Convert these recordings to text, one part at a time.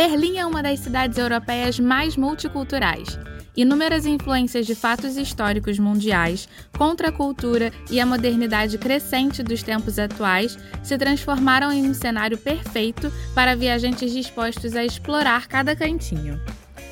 Berlim é uma das cidades europeias mais multiculturais. Inúmeras influências de fatos históricos mundiais, contra a cultura e a modernidade crescente dos tempos atuais se transformaram em um cenário perfeito para viajantes dispostos a explorar cada cantinho.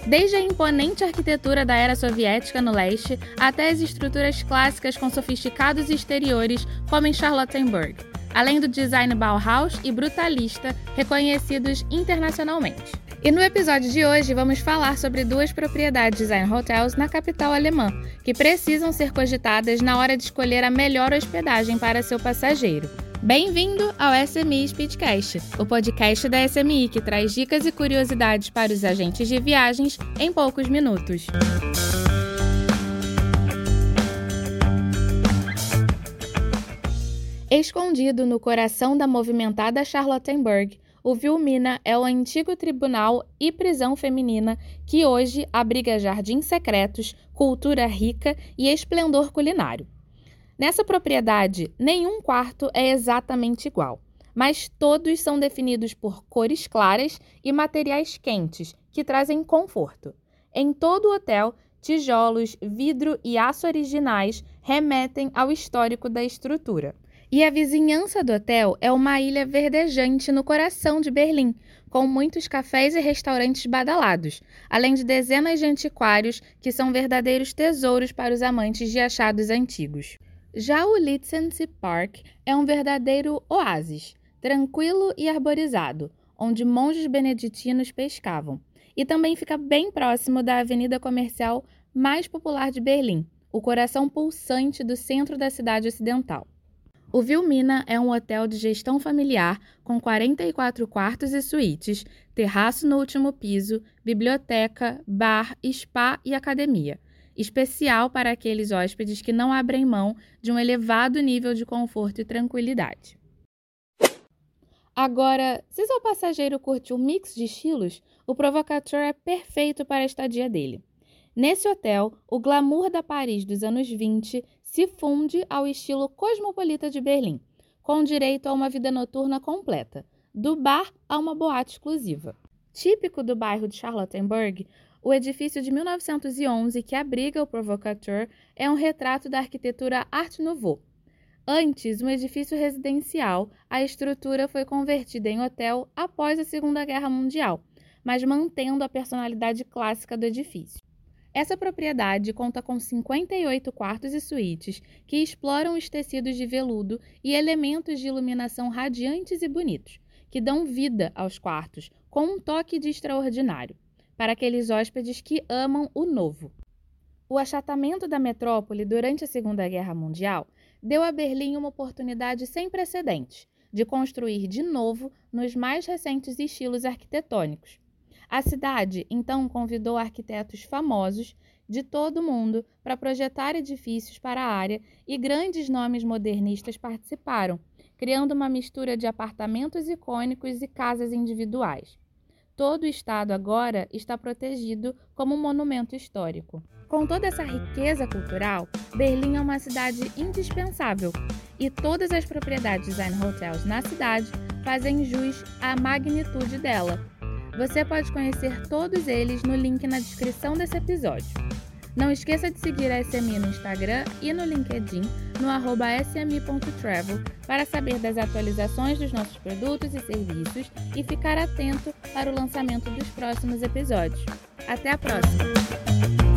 Desde a imponente arquitetura da era soviética no leste até as estruturas clássicas com sofisticados exteriores, como em Charlottenburg, além do design Bauhaus e brutalista reconhecidos internacionalmente. E no episódio de hoje vamos falar sobre duas propriedades design hotels na capital alemã, que precisam ser cogitadas na hora de escolher a melhor hospedagem para seu passageiro. Bem-vindo ao SMI Speedcast, o podcast da SMI que traz dicas e curiosidades para os agentes de viagens em poucos minutos. Escondido no coração da movimentada Charlottenburg, o Vilmina é o antigo tribunal e prisão feminina que hoje abriga jardins secretos, cultura rica e esplendor culinário. Nessa propriedade, nenhum quarto é exatamente igual, mas todos são definidos por cores claras e materiais quentes que trazem conforto. Em todo o hotel, tijolos, vidro e aço originais remetem ao histórico da estrutura. E a vizinhança do hotel é uma ilha verdejante no coração de Berlim, com muitos cafés e restaurantes badalados, além de dezenas de antiquários que são verdadeiros tesouros para os amantes de achados antigos. Já o Litzensee Park é um verdadeiro oásis, tranquilo e arborizado, onde monges beneditinos pescavam, e também fica bem próximo da avenida comercial mais popular de Berlim, o coração pulsante do centro da cidade ocidental. O Vilmina é um hotel de gestão familiar com 44 quartos e suítes, terraço no último piso, biblioteca, bar, spa e academia. Especial para aqueles hóspedes que não abrem mão de um elevado nível de conforto e tranquilidade. Agora, se seu passageiro curte um mix de estilos, o Provocateur é perfeito para a estadia dele. Nesse hotel, o glamour da Paris dos anos 20 se funde ao estilo cosmopolita de Berlim, com direito a uma vida noturna completa, do bar a uma boate exclusiva. Típico do bairro de Charlottenburg, o edifício de 1911 que abriga o Provocateur é um retrato da arquitetura Art Nouveau. Antes um edifício residencial, a estrutura foi convertida em hotel após a Segunda Guerra Mundial, mas mantendo a personalidade clássica do edifício. Essa propriedade conta com 58 quartos e suítes que exploram os tecidos de veludo e elementos de iluminação radiantes e bonitos, que dão vida aos quartos com um toque de extraordinário, para aqueles hóspedes que amam o novo. O achatamento da metrópole durante a Segunda Guerra Mundial deu a Berlim uma oportunidade sem precedentes de construir de novo nos mais recentes estilos arquitetônicos a cidade então convidou arquitetos famosos de todo o mundo para projetar edifícios para a área e grandes nomes modernistas participaram, criando uma mistura de apartamentos icônicos e casas individuais. Todo o estado agora está protegido como um monumento histórico. Com toda essa riqueza cultural, Berlim é uma cidade indispensável e todas as propriedades design hotels na cidade fazem jus à magnitude dela você pode conhecer todos eles no link na descrição desse episódio. Não esqueça de seguir a SMI no Instagram e no LinkedIn no smi.travel para saber das atualizações dos nossos produtos e serviços e ficar atento para o lançamento dos próximos episódios. Até a próxima!